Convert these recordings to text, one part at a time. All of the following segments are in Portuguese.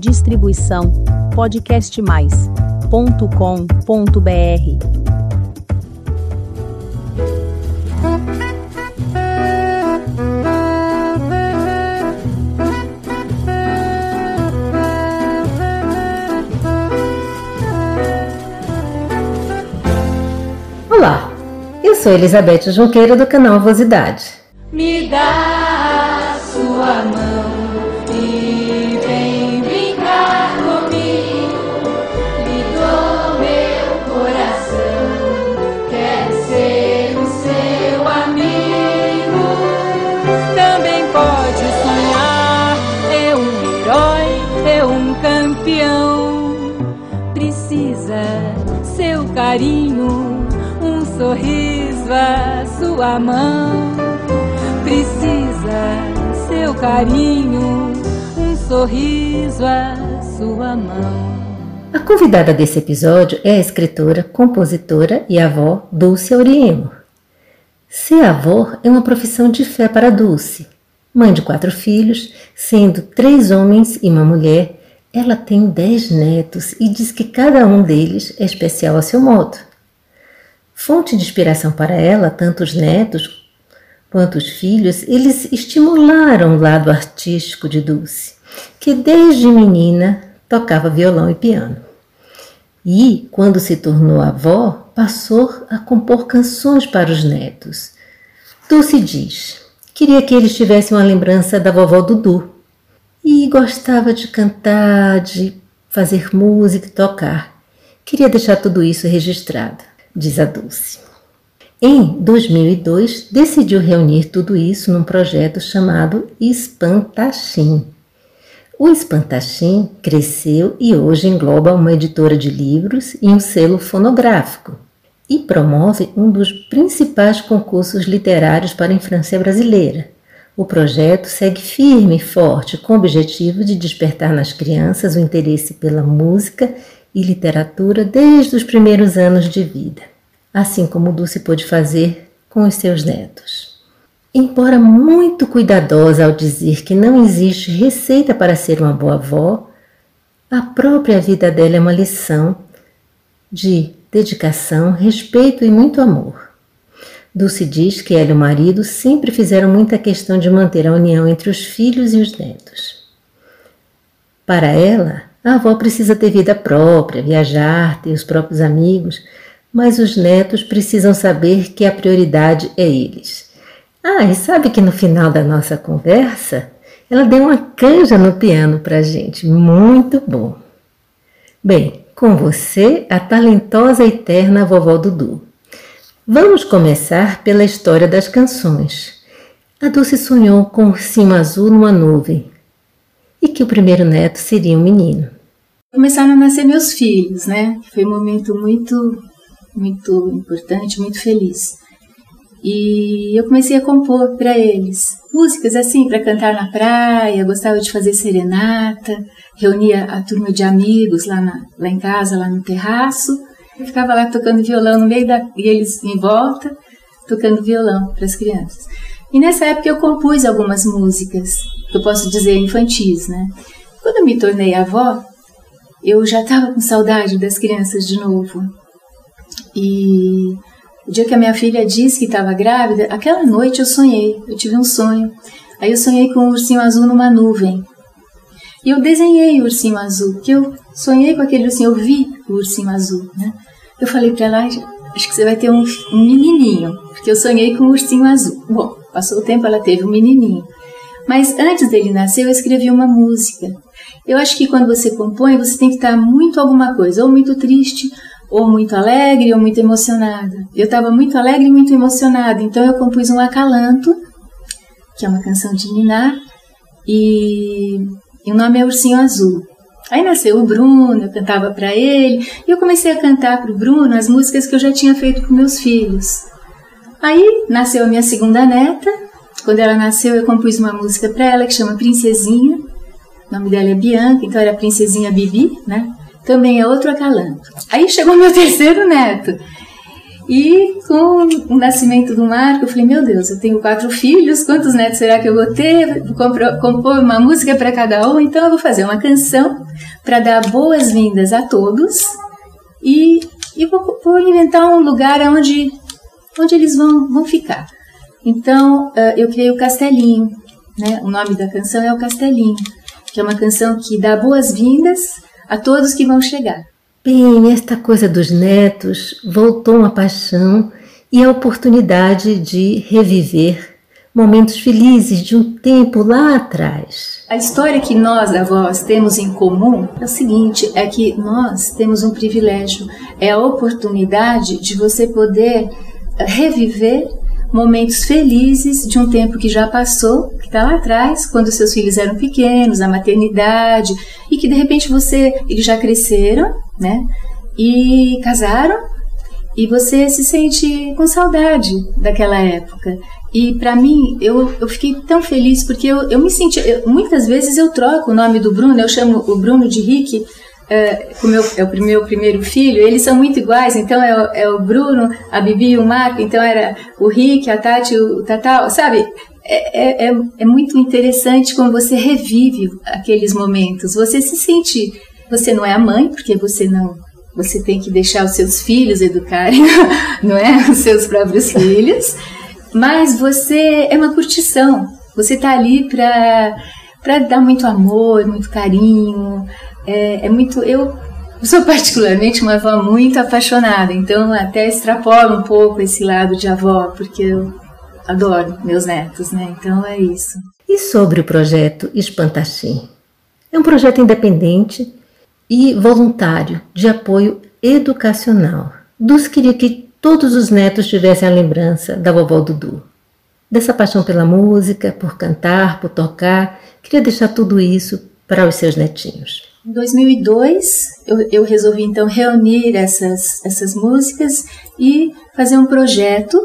Distribuição podcastmais.com.br. Olá, eu sou Elizabeth Junqueira do canal Avosidade. Me dá carinho um sorriso à sua mão. Precisa seu carinho, um sorriso à sua mão. A convidada desse episódio é a escritora, compositora e avó Dulce Auriemo. Ser avó é uma profissão de fé para Dulce. Mãe de quatro filhos, sendo três homens e uma mulher, ela tem dez netos e diz que cada um deles é especial a seu modo. Fonte de inspiração para ela, tanto os netos quanto os filhos, eles estimularam o lado artístico de Dulce, que desde menina tocava violão e piano. E, quando se tornou avó, passou a compor canções para os netos. Dulce diz: queria que eles tivessem uma lembrança da vovó Dudu. E gostava de cantar, de fazer música e tocar. Queria deixar tudo isso registrado diz a Dulce. Em 2002, decidiu reunir tudo isso num projeto chamado Espantachim. O Espantachim cresceu e hoje engloba uma editora de livros e um selo fonográfico e promove um dos principais concursos literários para a infância brasileira. O projeto segue firme e forte com o objetivo de despertar nas crianças o interesse pela música e literatura desde os primeiros anos de vida, assim como Dulce pôde fazer com os seus netos. Embora muito cuidadosa ao dizer que não existe receita para ser uma boa avó, a própria vida dela é uma lição de dedicação, respeito e muito amor. Dulce diz que ela e o marido sempre fizeram muita questão de manter a união entre os filhos e os netos. Para ela, a avó precisa ter vida própria, viajar, ter os próprios amigos, mas os netos precisam saber que a prioridade é eles. Ah, e sabe que no final da nossa conversa, ela deu uma canja no piano para gente, muito bom. Bem, com você, a talentosa e eterna vovó Dudu. Vamos começar pela história das canções. A Dulce sonhou com um ursinho azul numa nuvem, e que o primeiro neto seria um menino. Começaram a nascer meus filhos, né? Foi um momento muito, muito importante, muito feliz. E eu comecei a compor para eles músicas assim para cantar na praia. Gostava de fazer serenata, reunia a turma de amigos lá, na, lá em casa, lá no terraço. Eu ficava lá tocando violão no meio da e eles em volta tocando violão para as crianças. E nessa época eu compus algumas músicas, que eu posso dizer infantis, né? Quando eu me tornei avó, eu já estava com saudade das crianças de novo. E o dia que a minha filha disse que estava grávida, aquela noite eu sonhei, eu tive um sonho. Aí eu sonhei com um ursinho azul numa nuvem. E eu desenhei o ursinho azul, porque eu sonhei com aquele ursinho, eu vi o ursinho azul, né? Eu falei para ela, acho que você vai ter um, um menininho, porque eu sonhei com um ursinho azul. Bom, Passou o tempo, ela teve um menininho. Mas antes dele nascer, eu escrevi uma música. Eu acho que quando você compõe, você tem que estar muito alguma coisa, ou muito triste, ou muito alegre, ou muito emocionada. Eu estava muito alegre e muito emocionada, então eu compus um acalanto, que é uma canção de Niná, e, e o nome é Ursinho Azul. Aí nasceu o Bruno, eu cantava para ele, e eu comecei a cantar para o Bruno as músicas que eu já tinha feito com meus filhos. Aí nasceu a minha segunda neta. Quando ela nasceu, eu compus uma música para ela que chama Princesinha. O nome dela é Bianca, então era Princesinha Bibi, né? Também é outro acalanto. Aí chegou meu terceiro neto. E com o nascimento do Marco, eu falei: Meu Deus, eu tenho quatro filhos, quantos netos será que eu vou ter? Vou compor uma música para cada um, então eu vou fazer uma canção para dar boas-vindas a todos e, e vou, vou, inventar um lugar onde, onde eles vão, vão ficar. Então eu criei o Castelinho, né? o nome da canção é o Castelinho, que é uma canção que dá boas-vindas a todos que vão chegar. Bem, esta coisa dos netos voltou uma paixão e a oportunidade de reviver momentos felizes de um tempo lá atrás. A história que nós, avós, temos em comum é o seguinte: é que nós temos um privilégio, é a oportunidade de você poder reviver momentos felizes de um tempo que já passou, que está lá atrás, quando seus filhos eram pequenos, a maternidade, e que de repente você, eles já cresceram, né? E casaram, e você se sente com saudade daquela época. E para mim, eu, eu fiquei tão feliz porque eu, eu me senti. Eu, muitas vezes eu troco o nome do Bruno, eu chamo o Bruno de Rick, é, é o meu primeiro filho, eles são muito iguais, então é o, é o Bruno, a Bibi o Marco, então era o Rick, a Tati, o Tatal, sabe? É, é, é, é muito interessante como você revive aqueles momentos. Você se sente. Você não é a mãe, porque você não. Você tem que deixar os seus filhos educarem, não é? Os seus próprios filhos. Mas você é uma curtição. Você está ali para dar muito amor, muito carinho, é, é muito. Eu sou particularmente uma avó muito apaixonada, então até extrapolo um pouco esse lado de avó, porque eu adoro meus netos, né? Então é isso. E sobre o projeto Espantachim? É um projeto independente e voluntário de apoio educacional. Dus queria que todos os netos tivessem a lembrança da vovó Dudu. Dessa paixão pela música, por cantar, por tocar, queria deixar tudo isso para os seus netinhos. Em 2002, eu, eu, resolvi então reunir essas, essas músicas e fazer um projeto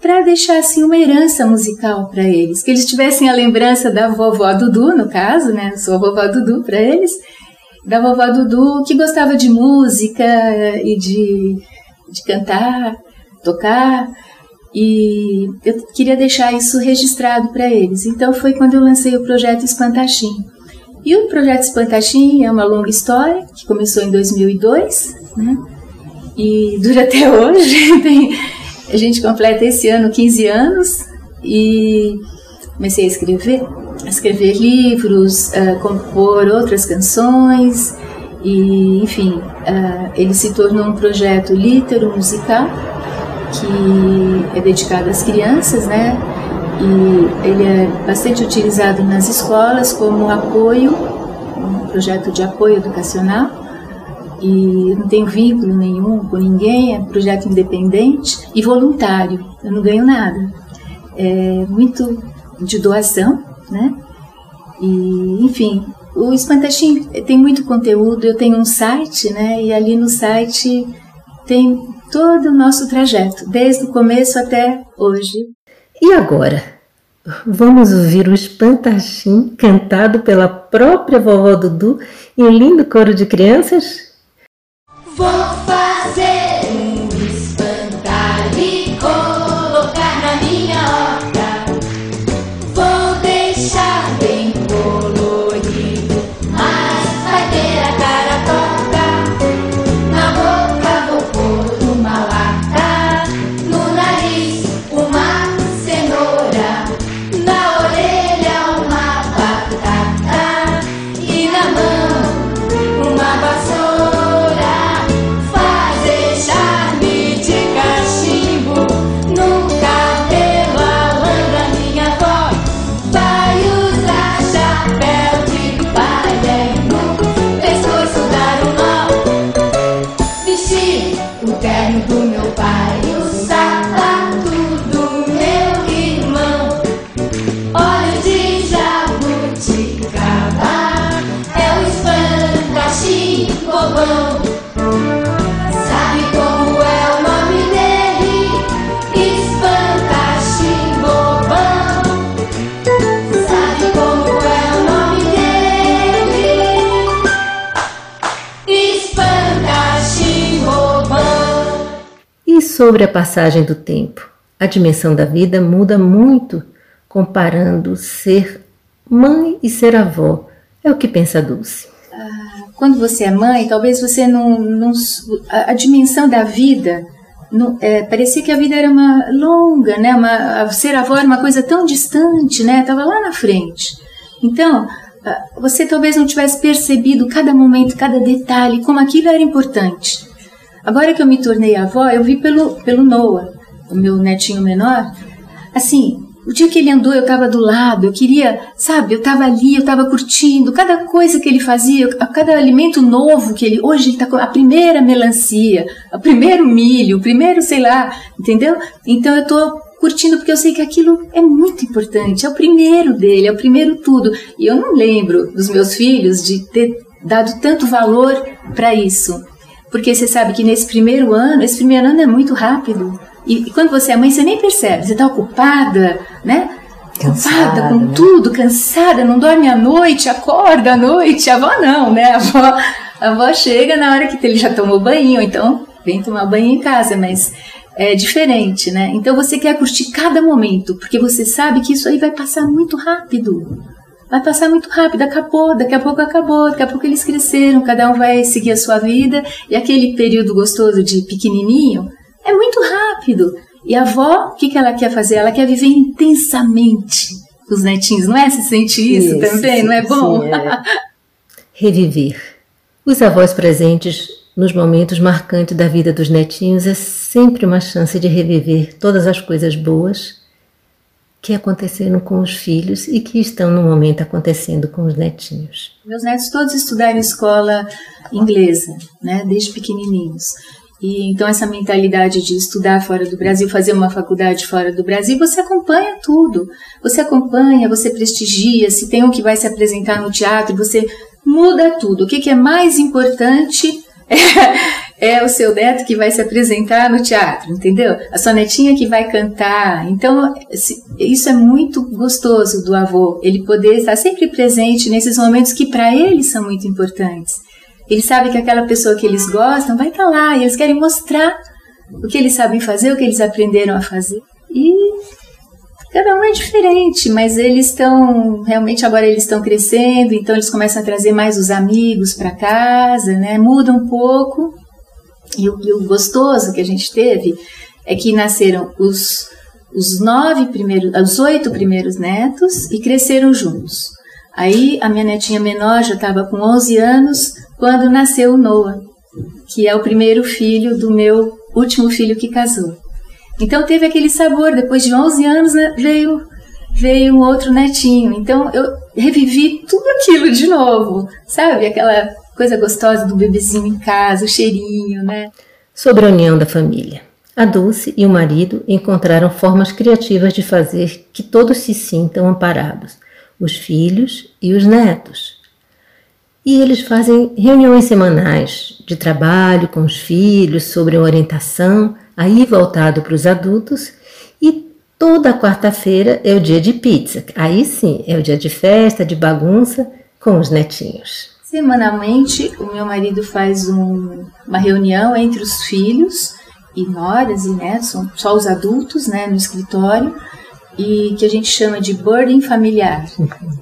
para deixar assim uma herança musical para eles, que eles tivessem a lembrança da vovó Dudu, no caso, né? Sou a vovó Dudu para eles, da vovó Dudu que gostava de música e de, de cantar, tocar, e eu queria deixar isso registrado para eles. Então foi quando eu lancei o projeto Espantachim e o projeto Espantaxim é uma longa história que começou em 2002, né? E dura até hoje. A gente completa esse ano 15 anos e comecei a escrever, a escrever livros, a compor outras canções e, enfim, uh, ele se tornou um projeto litero musical que é dedicado às crianças, né? E ele é bastante utilizado nas escolas como apoio, um projeto de apoio educacional e não tem vínculo nenhum com ninguém, é um projeto independente e voluntário, eu não ganho nada. É muito de doação, né? E, enfim, o Espantachim tem muito conteúdo, eu tenho um site, né? E ali no site tem todo o nosso trajeto, desde o começo até hoje. E agora? Vamos ouvir o Espantachim cantado pela própria vovó Dudu em um lindo coro de crianças? Vou fazer um espantalho e colocar na minha horta. Sobre a passagem do tempo? A dimensão da vida muda muito comparando ser mãe e ser avó. É o que pensa Dulce. Ah, quando você é mãe, talvez você não. não a, dimensão da vida. É, parecia que a vida era uma longa, né? Uma, ser avó era uma coisa tão distante, né? Estava lá na frente. Então, ah, você talvez não tivesse percebido cada momento, cada detalhe, como aquilo era importante. Agora que eu me tornei avó, eu vi pelo, pelo Noah, o meu netinho menor, assim, o dia que ele andou, eu estava do lado, eu queria, sabe, eu estava ali, eu estava curtindo cada coisa que ele fazia, cada alimento novo que ele. Hoje ele está com a primeira melancia, o primeiro milho, o primeiro, sei lá, entendeu? Então eu estou curtindo porque eu sei que aquilo é muito importante, é o primeiro dele, é o primeiro tudo. E eu não lembro dos meus filhos de ter dado tanto valor para isso. Porque você sabe que nesse primeiro ano, esse primeiro ano é muito rápido. E, e quando você é mãe, você nem percebe, você está ocupada, né? Cansada, ocupada com né? tudo, cansada, não dorme à noite, acorda à noite. A avó não, né? A avó, a avó chega na hora que ele já tomou banho, então vem tomar banho em casa, mas é diferente, né? Então você quer curtir cada momento, porque você sabe que isso aí vai passar muito rápido. Vai passar muito rápido, acabou, daqui a pouco acabou, daqui a pouco eles cresceram, cada um vai seguir a sua vida, e aquele período gostoso de pequenininho é muito rápido. E a avó, o que, que ela quer fazer? Ela quer viver intensamente os netinhos, não é? Se sente isso, isso também, sim, não é bom? Sim, é. Reviver. Os avós presentes nos momentos marcantes da vida dos netinhos é sempre uma chance de reviver todas as coisas boas que aconteceram com os filhos e que estão no momento acontecendo com os netinhos. Meus netos todos estudaram escola inglesa, né, desde pequenininhos. E então essa mentalidade de estudar fora do Brasil, fazer uma faculdade fora do Brasil, você acompanha tudo. Você acompanha, você prestigia, se tem um que vai se apresentar no teatro, você muda tudo. O que, que é mais importante é, é, o seu neto que vai se apresentar no teatro, entendeu? A sua netinha que vai cantar. Então, isso é muito gostoso do avô, ele poder estar sempre presente nesses momentos que para ele são muito importantes. Ele sabe que aquela pessoa que eles gostam vai estar lá e eles querem mostrar o que eles sabem fazer, o que eles aprenderam a fazer. E Cada um é diferente, mas eles estão realmente agora eles estão crescendo, então eles começam a trazer mais os amigos para casa, né? Muda um pouco. E o, e o, gostoso que a gente teve é que nasceram os os nove primeiros, os oito primeiros netos e cresceram juntos. Aí a minha netinha menor já estava com 11 anos quando nasceu o Noah, que é o primeiro filho do meu último filho que casou. Então teve aquele sabor, depois de 11 anos né, veio veio um outro netinho. Então eu revivi tudo aquilo de novo, sabe? Aquela coisa gostosa do bebezinho em casa, o cheirinho, né? Sobre a união da família. A Dulce e o marido encontraram formas criativas de fazer que todos se sintam amparados, os filhos e os netos. E eles fazem reuniões semanais de trabalho com os filhos sobre orientação, aí voltado para os adultos, e toda quarta-feira é o dia de pizza. Aí sim, é o dia de festa, de bagunça com os netinhos. Semanalmente, o meu marido faz um, uma reunião entre os filhos e noras e netos, são só os adultos, né, no escritório, e que a gente chama de boarding familiar,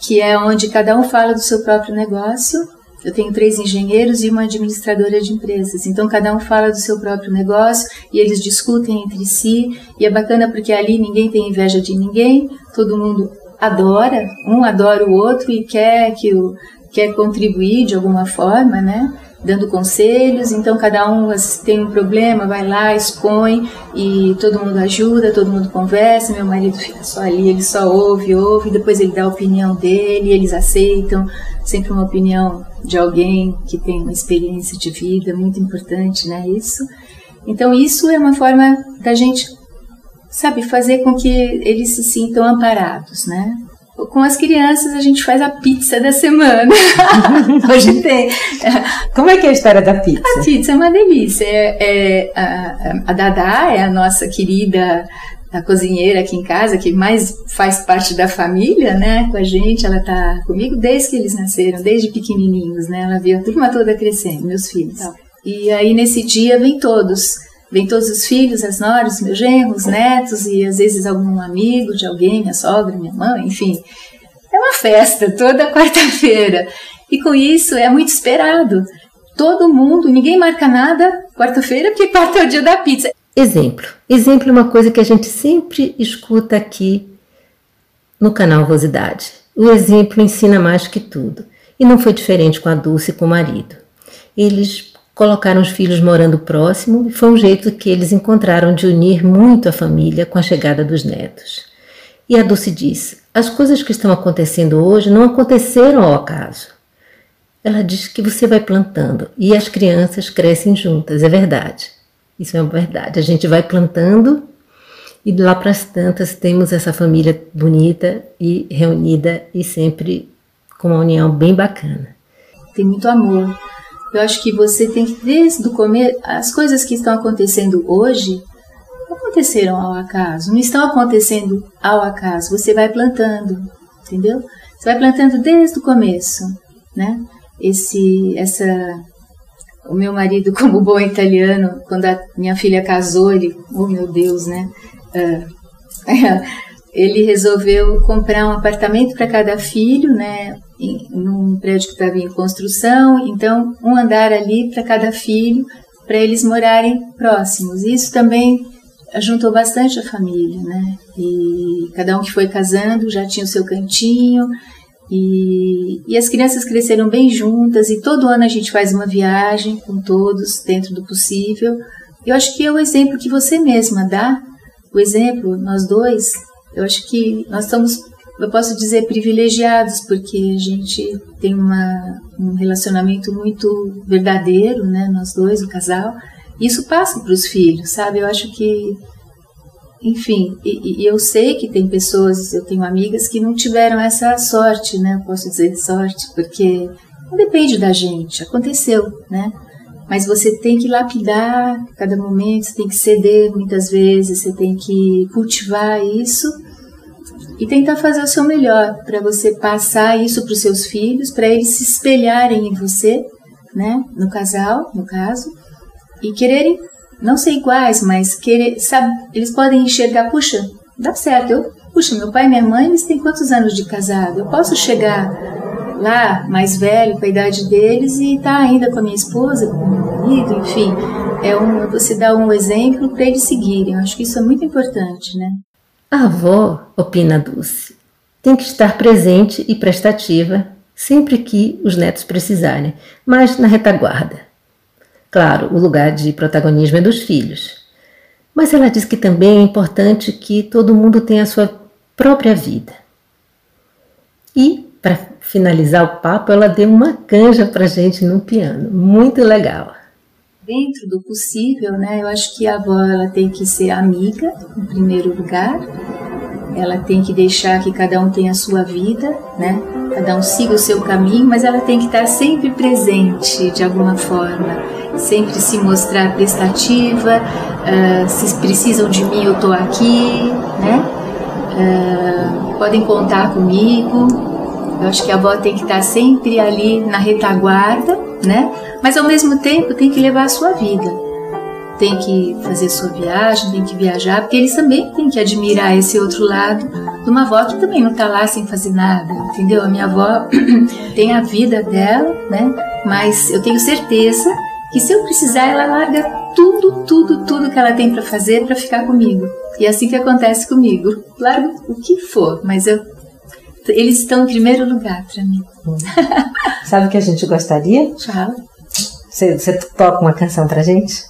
que é onde cada um fala do seu próprio negócio eu tenho três engenheiros e uma administradora de empresas. Então, cada um fala do seu próprio negócio e eles discutem entre si. E é bacana porque ali ninguém tem inveja de ninguém, todo mundo adora, um adora o outro e quer que o, quer contribuir de alguma forma, né? Dando conselhos, então cada um tem um problema, vai lá, expõe e todo mundo ajuda, todo mundo conversa. Meu marido fica só ali, ele só ouve, ouve, depois ele dá a opinião dele, eles aceitam sempre uma opinião de alguém que tem uma experiência de vida muito importante, né? Isso. Então isso é uma forma da gente, sabe, fazer com que eles se sintam amparados, né? Com as crianças a gente faz a pizza da semana. Hoje tem. Como é que é a história da pizza? A pizza é uma delícia. É, é a, a Dadá é a nossa querida a cozinheira aqui em casa, que mais faz parte da família, né, com a gente, ela tá comigo desde que eles nasceram, desde pequenininhos, né, ela viu a turma toda crescendo, meus filhos. E aí nesse dia vem todos, Vem todos os filhos, as noras, meus genros, netos e às vezes algum amigo de alguém, minha sogra, minha mãe, enfim. É uma festa toda quarta-feira. E com isso é muito esperado. Todo mundo, ninguém marca nada quarta-feira porque quarta é o dia da pizza. Exemplo. Exemplo é uma coisa que a gente sempre escuta aqui no canal Rosidade. O exemplo ensina mais que tudo. E não foi diferente com a Dulce e com o marido. Eles colocaram os filhos morando próximo e foi um jeito que eles encontraram de unir muito a família com a chegada dos netos. E a Dulce disse: As coisas que estão acontecendo hoje não aconteceram ao acaso. Ela diz que você vai plantando e as crianças crescem juntas, é verdade. Isso é verdade. A gente vai plantando e lá para as tantas temos essa família bonita e reunida e sempre com uma união bem bacana. Tem muito amor. Eu acho que você tem que, desde o começo, as coisas que estão acontecendo hoje não aconteceram ao acaso, não estão acontecendo ao acaso. Você vai plantando, entendeu? Você vai plantando desde o começo, né? Esse, essa, o meu marido, como bom italiano, quando a minha filha casou, ele, oh meu Deus, né? Uh, ele resolveu comprar um apartamento para cada filho, né? Num prédio que estava em construção, então um andar ali para cada filho, para eles morarem próximos. Isso também juntou bastante a família, né? E cada um que foi casando já tinha o seu cantinho. E, e as crianças cresceram bem juntas e todo ano a gente faz uma viagem com todos dentro do possível. Eu acho que é o exemplo que você mesma dá, o exemplo, nós dois, eu acho que nós estamos, eu posso dizer, privilegiados, porque a gente tem uma, um relacionamento muito verdadeiro, né, nós dois, o casal, isso passa para os filhos, sabe? Eu acho que enfim, e, e, eu sei que tem pessoas, eu tenho amigas que não tiveram essa sorte, né? Eu posso dizer sorte, porque não depende da gente, aconteceu, né? Mas você tem que lapidar cada momento, você tem que ceder muitas vezes, você tem que cultivar isso e tentar fazer o seu melhor para você passar isso para os seus filhos, para eles se espelharem em você, né? No casal, no caso, e quererem não ser iguais, mas querer, sabe, eles podem enxergar, puxa, dá certo, eu, puxa, meu pai e minha mãe, eles têm quantos anos de casado? Eu posso chegar lá, mais velho, com a idade deles, e estar tá ainda com a minha esposa, com o meu marido, enfim. É um, você dá um exemplo para eles seguirem. Eu acho que isso é muito importante, né? A avó, opina Dulce, tem que estar presente e prestativa sempre que os netos precisarem, mas na retaguarda. Claro, o lugar de protagonismo é dos filhos. Mas ela diz que também é importante que todo mundo tenha a sua própria vida. E, para finalizar o papo, ela deu uma canja para gente no piano. Muito legal. Dentro do possível, né? Eu acho que a avó ela tem que ser amiga, em primeiro lugar. Ela tem que deixar que cada um tenha a sua vida, né? Cada um siga o seu caminho, mas ela tem que estar sempre presente de alguma forma sempre se mostrar prestativa, uh, se precisam de mim eu estou aqui, né? Uh, podem contar comigo. Eu acho que a avó tem que estar sempre ali na retaguarda, né? Mas ao mesmo tempo tem que levar a sua vida. Tem que fazer sua viagem, tem que viajar, porque eles também têm que admirar esse outro lado de uma avó que também não está lá sem fazer nada, entendeu? A minha avó tem a vida dela, né? Mas eu tenho certeza que se eu precisar, ela larga tudo, tudo, tudo que ela tem para fazer para ficar comigo. E é assim que acontece comigo. Largo o que for, mas eu, eles estão em primeiro lugar para mim. Sabe o que a gente gostaria? Fala. Você, você toca uma canção pra gente?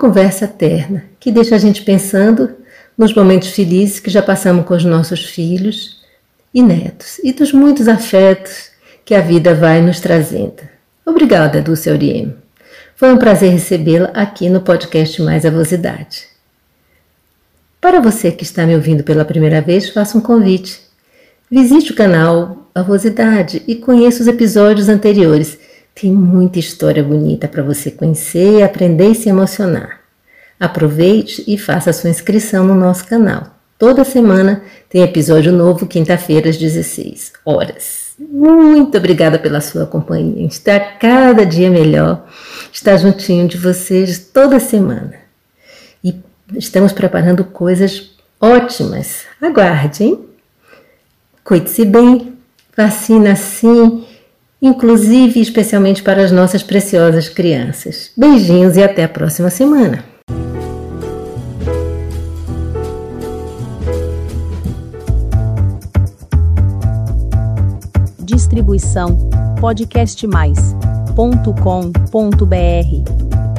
Conversa terna que deixa a gente pensando nos momentos felizes que já passamos com os nossos filhos e netos e dos muitos afetos que a vida vai nos trazendo. Obrigada, Dulce Auriemo. Foi um prazer recebê-la aqui no podcast Mais Avosidade. Para você que está me ouvindo pela primeira vez, faço um convite. Visite o canal Avosidade e conheça os episódios anteriores. Tem muita história bonita para você conhecer, aprender e se emocionar. Aproveite e faça sua inscrição no nosso canal. Toda semana tem episódio novo, quinta-feira às 16 horas. Muito obrigada pela sua companhia. Estar cada dia melhor, estar juntinho de vocês toda semana. E estamos preparando coisas ótimas. Aguarde, hein? Cuide-se bem, vacina sim, inclusive especialmente para as nossas preciosas crianças. Beijinhos e até a próxima semana. Distribuição podcastmais.com.br